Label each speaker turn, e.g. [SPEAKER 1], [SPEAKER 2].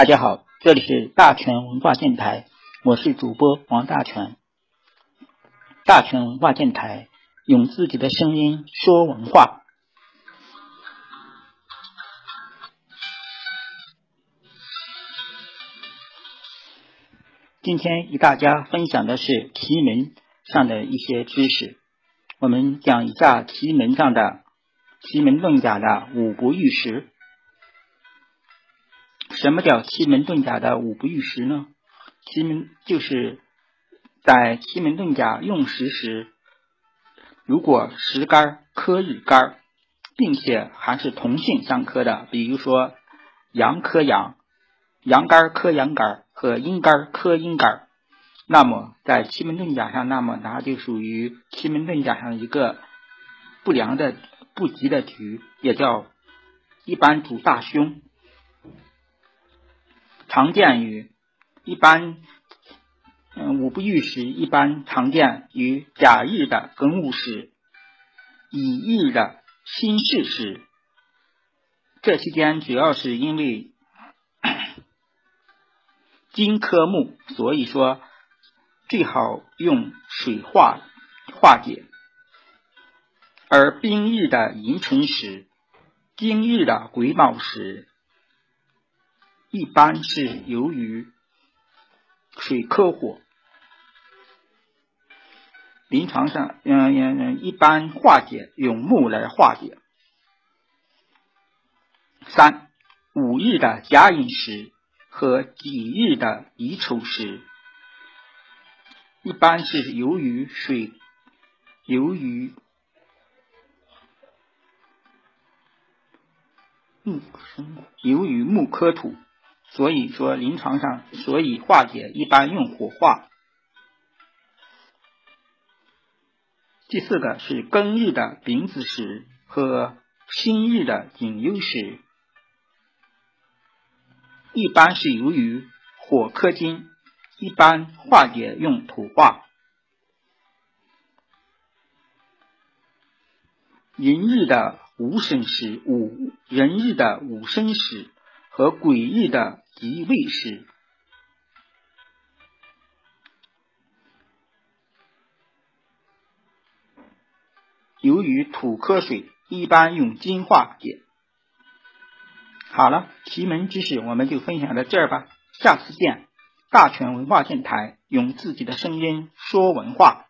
[SPEAKER 1] 大家好，这里是大全文化电台，我是主播王大全。大全文化电台用自己的声音说文化。今天与大家分享的是奇门上的一些知识。我们讲一下奇门上的奇门遁甲的五不遇时。什么叫奇门遁甲的五不遇时呢？奇门就是在奇门遁甲用时时，如果时干克日干，并且还是同性相克的，比如说阳克阳、阳干克阳干和阴干克阴干，那么在奇门遁甲上，那么它就属于奇门遁甲上一个不良的不吉的局，也叫一般主大凶。常见于一般，嗯，五不遇时一般常见于甲日的庚午时、乙日的辛巳时。这期间主要是因为 金克木，所以说最好用水化化解。而丙日的寅辰时、丁日的癸卯时。一般是由于水克火，临床上，嗯嗯嗯，一般化解用木来化解。三五日的甲寅时和己日的乙丑时，一般是由于水，由于木生，由于木克土。所以说，临床上，所以化解一般用火化。第四个是庚日的丙子时和辛日的丙酉时，一般是由于火克金，一般化解用土化。寅日的午申时，午壬日的午申时。和诡异的己未时，由于土克水，一般用金化解。好了，奇门知识我们就分享到这儿吧，下次见。大全文化电台用自己的声音说文化。